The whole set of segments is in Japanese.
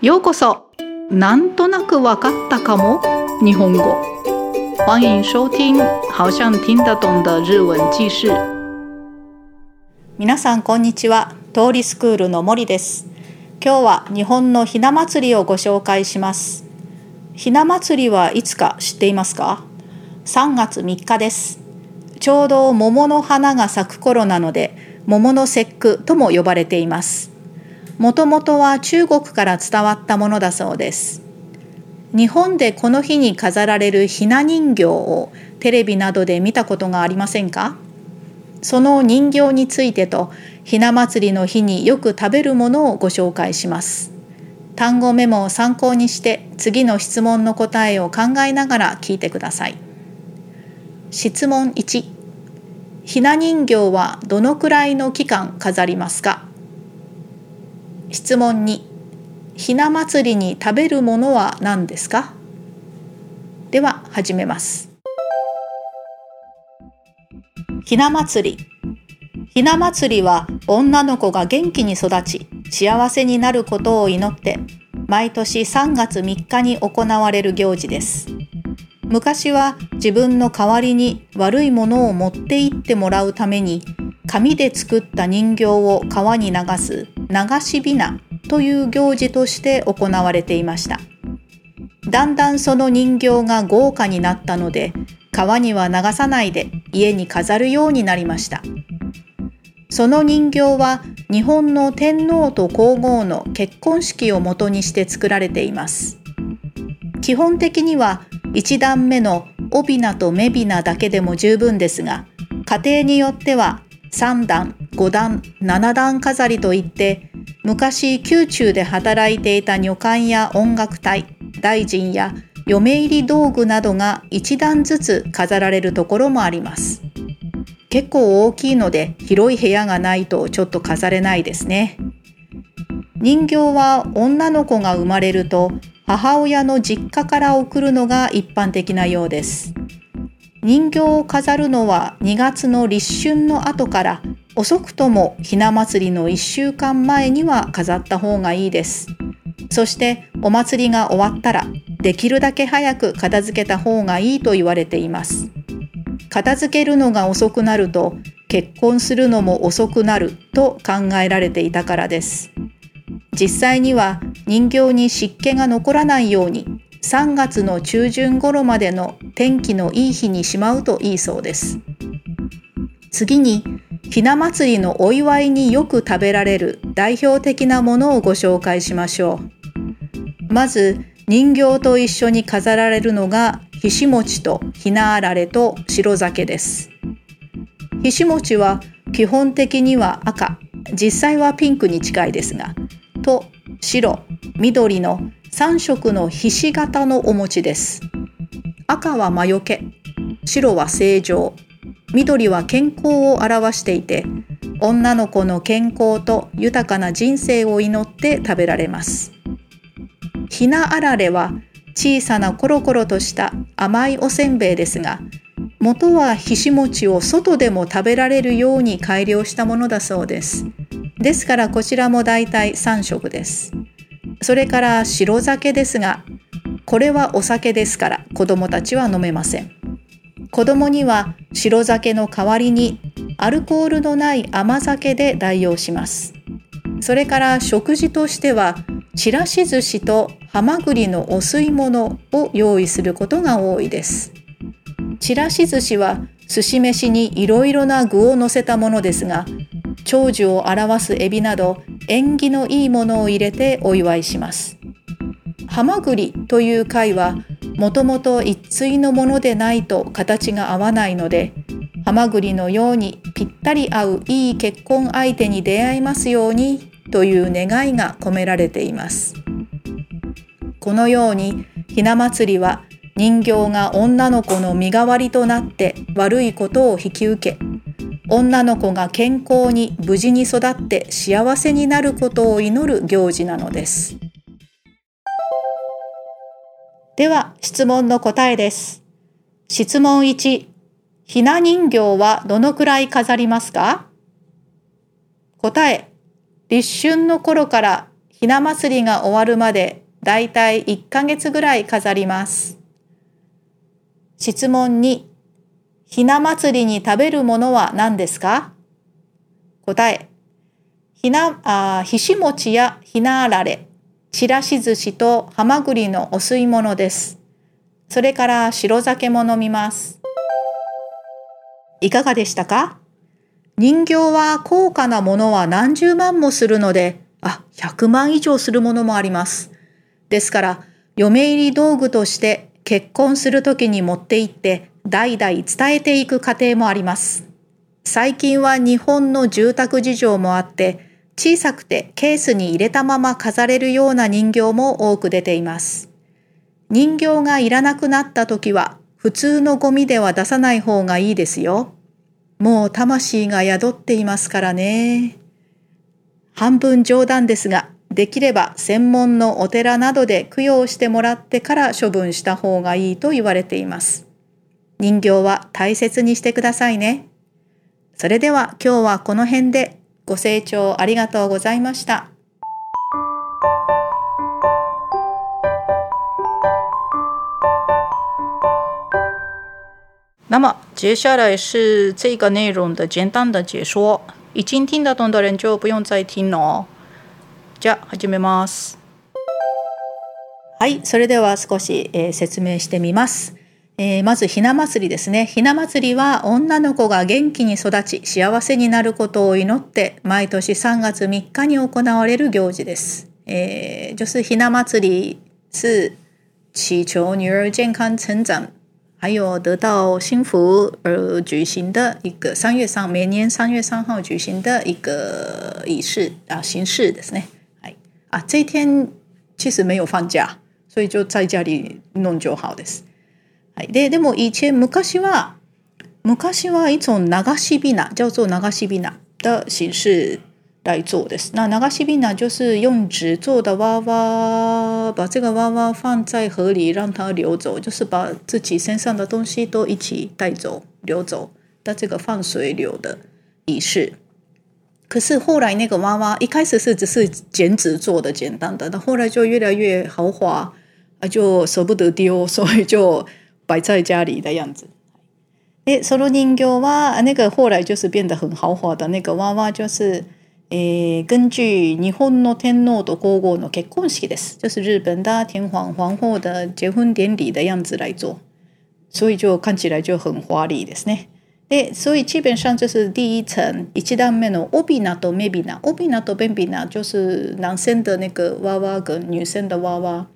ようこそ。なんとなくわかったかも。日本語。欢迎收听好像听得懂的日文記事皆さんこんにちは。通りスクールの森です。今日は日本のひな祭りをご紹介します。ひな祭りはいつか知っていますか？3月3日です。ちょうど桃の花が咲く頃なので桃の節句とも呼ばれています。もともとは中国から伝わったものだそうです。日本でこの日に飾られるひな人形をテレビなどで見たことがありませんか？その人形についてとひな祭りの日によく食べるものをご紹介します。単語メモを参考にして次の質問の答えを考えながら聞いてください。質問1ひな人形はどのくらいの期間飾りますか？質問2ひな祭りに食べるものは何ですか？では始めます。ひな祭り。ひな祭りは女の子が元気に育ち幸せになることを祈って毎年3月3日に行われる行事です。昔は自分の代わりに悪いものを持って行ってもらうために紙で作った人形を川に流す流しびなという行事として行われていました。だんだんその人形が豪華になったので川には流さないで家に飾るようになりました。その人形は日本の天皇と皇后の結婚式をもとにして作られています。基本的には1段目の帯名と目びなだけでも十分ですが家庭によっては3段5段7段飾りといって昔宮中で働いていた女官や音楽隊大臣や嫁入り道具などが1段ずつ飾られるところもあります。結構大きいので広い部屋がないとちょっと飾れないですね。人形は女の子が生まれると母親の実家から送るのが一般的なようです。人形を飾るのは2月の立春の後から遅くともひな祭りの1週間前には飾った方がいいです。そしてお祭りが終わったらできるだけ早く片付けた方がいいと言われています。片付けるのが遅くなると結婚するのも遅くなると考えられていたからです。実際には人形に湿気が残らないように3月の中旬頃までの天気のいい日にしまうといいそうです。次に、ひな祭りのお祝いによく食べられる代表的なものをご紹介しましょう。まず、人形と一緒に飾られるのが、ひし餅とひなあられと白酒です。ひし餅は基本的には赤、実際はピンクに近いですが、と白、緑の3色のひし形のお餅です。赤は魔除け、白は正常、緑は健康を表していて、女の子の健康と豊かな人生を祈って食べられます。ひなあられは小さなコロコロとした甘いおせんべいですが、元はひし餅を外でも食べられるように改良したものだそうです。ですからこちらもだいたい3色です。それから白酒ですが、これはお酒ですから子供たちは飲めません。子供には白酒の代わりにアルコールのない甘酒で代用します。それから食事としてはちらし寿司とハマグリのお吸い物を用意することが多いです。ちらし寿司は寿司飯にいろいろな具を乗せたものですが長寿を表すエビなど縁起のいいものを入れてお祝いします。ハマグリという貝はもともと一対のものでないと形が合わないのでハマグリのようにぴったり合ういい結婚相手に出会いますようにという願いが込められています。このようにひな祭りは人形が女の子の身代わりとなって悪いことを引き受け女の子が健康に無事に育って幸せになることを祈る行事なのです。では質問の答えです。質問1、ひな人形はどのくらい飾りますか？答え、立春の頃からひな祭りが終わるまでだいたい1ヶ月ぐらい飾ります。質問2、ひな祭りに食べるものは何ですか？答え、ひな、あひし餅やひなあられ、ちらし寿司とはまぐりのお吸い物です。それから白酒も飲みます。いかがでしたか？人形は高価なものは何十万もするので、あ、100万以上するものもあります。ですから、嫁入り道具として結婚するときに持って行って代々伝えていく過程もあります。最近は日本の住宅事情もあって、小さくてケースに入れたまま飾れるような人形も多く出ています。人形がいらなくなった時は普通のゴミでは出さない方がいいですよ。もう魂が宿っていますからね。半分冗談ですが、できれば専門のお寺などで供養してもらってから処分した方がいいと言われています。人形は大切にしてくださいね。それでは今日はこの辺でご清聴ありがとうございました。那么接下来是这个内容的简单的解说，已经听得懂的人就不用再听了哦。じゃあ始めます。はい、それでは少し、えー、説明してみます。えー、まずひな祭りですね。ひな祭りは女の子が元気に育ち幸せになることを祈って毎年3月3日に行われる行事です。えー、就是ひな祭り是祈求女儿健康成长还有得到幸福而举行的一个三月三每年三月三号举行的一个仪式啊形式ですね。はいあ这一天其实没有放假，所以就在家里弄就好です。はい、ででも以前昔は昔はいつ流しびな叫做流しびな的形式来做的。那流しびな就是用纸做的娃娃，把这个娃娃放在河里让它流走，就是把自己身上的东西都一起带走流走的这个放水流的仪式。可是后来那个娃娃一开始是只是剪纸做的简单的，那后来就越来越豪华，啊，就舍不得丢，所以就摆在家里的样子。诶，その人形は那个后来就是变得很豪华的那个娃娃，就是。えー、根据日本の天皇と皇后の結婚式です。就是日本的天皇皇后的结婚典礼的样子来做，所以就看起来就很华丽ですね。で、所以基本上就是第一层一段目のオビナとメビナ，オビナとベビナ就是男生的那个娃娃跟女生的娃娃。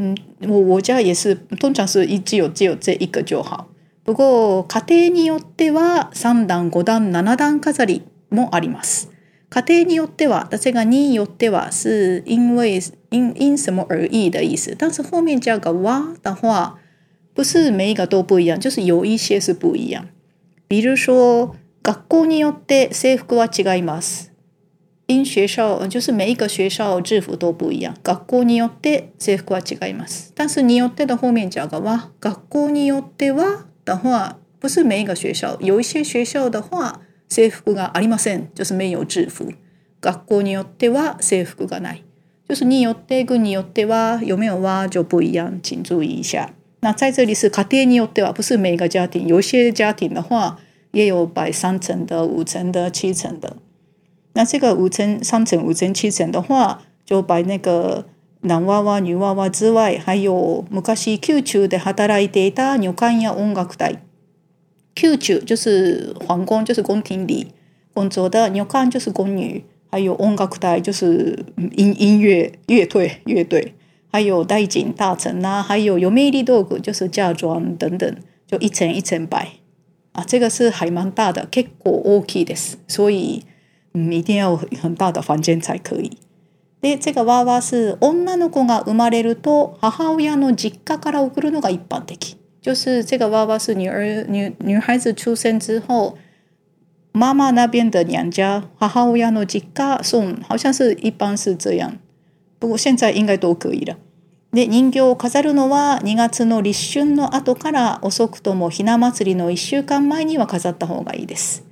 嗯，我我家也是，通常是一只有只有这一个就好。不過家庭によっては三段、五段、七段飾りもあります。家庭によっては，但这个によっては是因为因因什么而异的意思。但是后面加个哇的话，不是每一个都不一样，就是有一些是不一样。比如说，学校によって制服は違います。因学校就是每一个学校制服都不一样。学校によって制服は違います。但是によって的后面加个哇，学校によっては的话，不是每一个学校，有一些学校的话。制服がありません。就是没有制服。学校によっては制服がない。就是によって軍によっては有没有は就不一样，请注意一下。那在这里是家庭によっては，不是每个家庭，有些家庭的话也有摆三层的、五层的、七层的。 那这个五层、三层、五层、七层的话，就摆那个男娃娃、女娃娃之外，还有昔宮中で働いていた女官や音楽隊。Q 九就是皇宫，就是宫廷里工作的；女看就是宫女，还有音楽台就是音音乐乐队乐队，还有大景大臣呐，还有有魅力道具就是嫁妆等等，就一层一层摆啊。这个是还蛮大的，結構大きいです，所以 嗯一定要很大的房间才可以。で、这个娃娃是女の子が生まれると母親の実家から送るのが一般的。就是这个娃娃是女儿女女孩子出生之后，妈妈那边的娘家母親の実家送，好像是一般是这样。不过现在应该都可以了。で、人形を飾るのは2月の立春の後から遅くともひな祭りの1週間前には飾った方がいいです。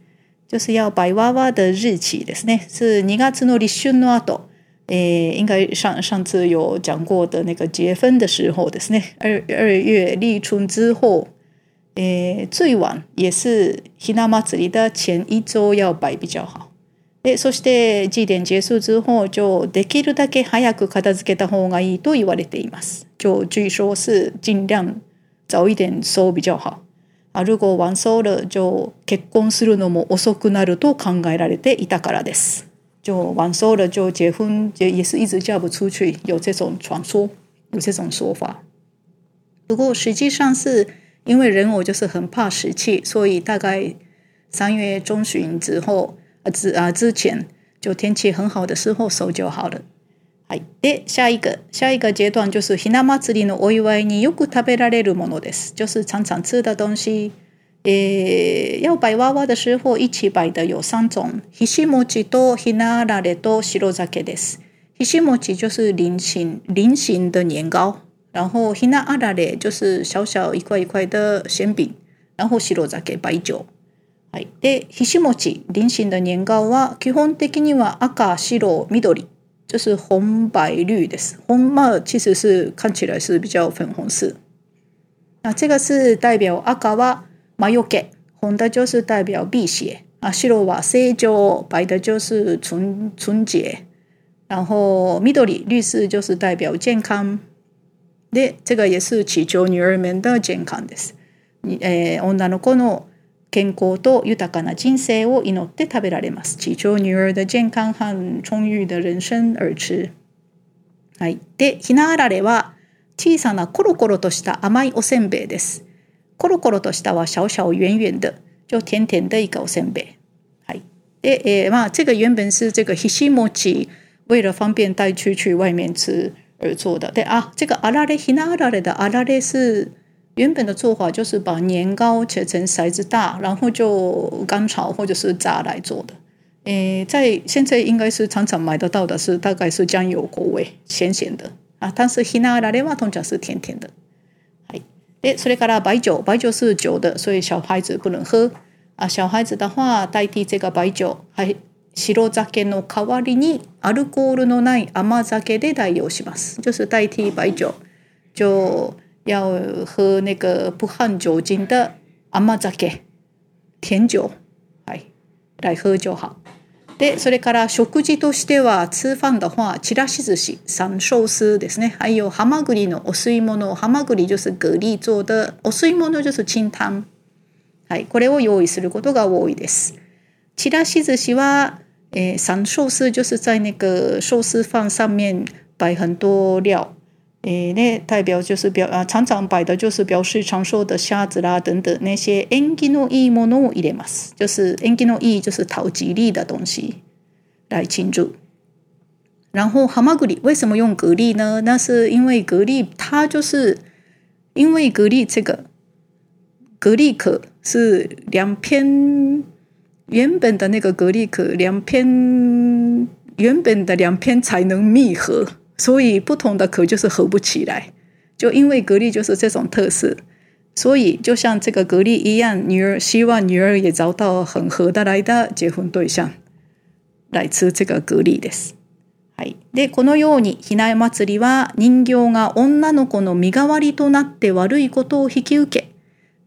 就是要摆娃娃的日期ですね。是2月の立春の後。诶，应该上上次有讲过的那个结婚的时候ですね。二二月立春之后，诶，最晚也是ひな祭り的前一周要摆比较好。で、そして祭典結束之後、就できるだけ早く片付けた方がいいと言われています。就据说是尽量早一点收比较好。あ如果晚收了、就結婚するのも遅くなると考えられていたからです。就晚收了就结婚也也是一直嫁不出去，有这种传说，有这种说法。不过实际上是因为人偶就是很怕湿气，所以大概三月中旬之后，啊之啊之前就天气很好的时候收就好了。はい。で、下一个下一个阶段就是ひな祭りのお祝いによく食べられるものです，就是常常吃的东西。诶，要摆娃娃的时候，一摆的有三种：ひし餅とひなあられと白酒です。ひし餅就是菱形菱形的年糕，然后ひなあられ就是小小一块一块的馅饼，然后白酒白酒。はい。で、ひし餅菱形的年糕は基本的には赤、白、緑，就是红白绿です。红嘛其实是看起来是比较粉红色。那这个是代表赤は魔よけ，红的就是代表辟邪啊，白は正常，白的就是纯纯洁，然后緑绿色就是代表健康。で、这个也是祈求女儿们的健康です。えー、女の子の健康と豊かな人生を祈って食べられます。祈求女儿的健康和充裕的人生而吃。はい。で、ひなあられは小さなコロコロとした甘いおせんべいです。コロコロとしたは小小圆圆的，就甜甜的一个おせんべい。はい。で、えー、まあ这个原本是这个ひし餅，为了方便带出去外面吃而做的。对啊，这个あられひなあられ的あられ是原本的做法，就是把年糕切成骰子大，然后就干炒或者是炸来做的。诶，在现在应该是常常买得到的是大概是酱油口味，咸咸的啊。但是ひなあられは通常是甜甜的。诶，それから白酒，白酒是酒的，所以小孩子不能喝啊。小孩子的话，代替这个白酒，はい白酒の代わりにアルコールのない甘酒で代用します。就是代替白酒，就 要喝那个不含酒精的甘酒，甜酒，はい来喝就好。で、それから食事としては、通販的话、ちらし寿司、三寿司ですね。还有ハマグリのお吸い物。ハマグリ就是蛤蜊做的，お吸い物就是清湯。はい、これを用意することが多いです。ちらし寿司は、えー、三寿司就是在那个寿司饭上面摆很多料。诶，那代表就是表啊，常常摆的就是表示长寿的虾子啦等等那些 engino i mono i l e m a s 就是 engino i 就是讨吉利的东西来庆祝。然后蛤蟆蛤蜊为什么用蛤蜊呢？那是因为蛤蜊它就是因为蛤蜊这个蛤蜊壳是两片原本的那个蛤蜊壳两片原本的两片才能密合。所以不同的壳就是合不起来，就因为格力就是这种特色，所以就像这个格力一样，女儿希望女儿也找到很合得来的结婚对象来吃这个格力です。はい。で、このように、ひな祭りは人形が女の子の身代わりとなって悪いことを引き受け、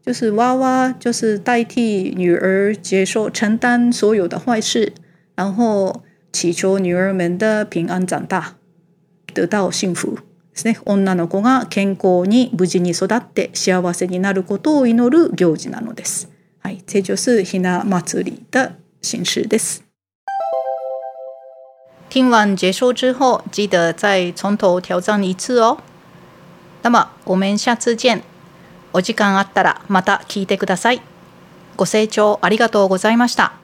就是娃娃就是代替女儿接受承担所有的坏事，然后祈求女儿们的平安长大。 得到幸福ですね。女の子が健康に無事に育って幸せになることを祈る行事なのです。はい、这就是ひな祭り的形式です。听完结束之后，记得再从头挑战一次哦。那么我们下次见。お時間あったらまた聞いてください。ご清聴ありがとうございました。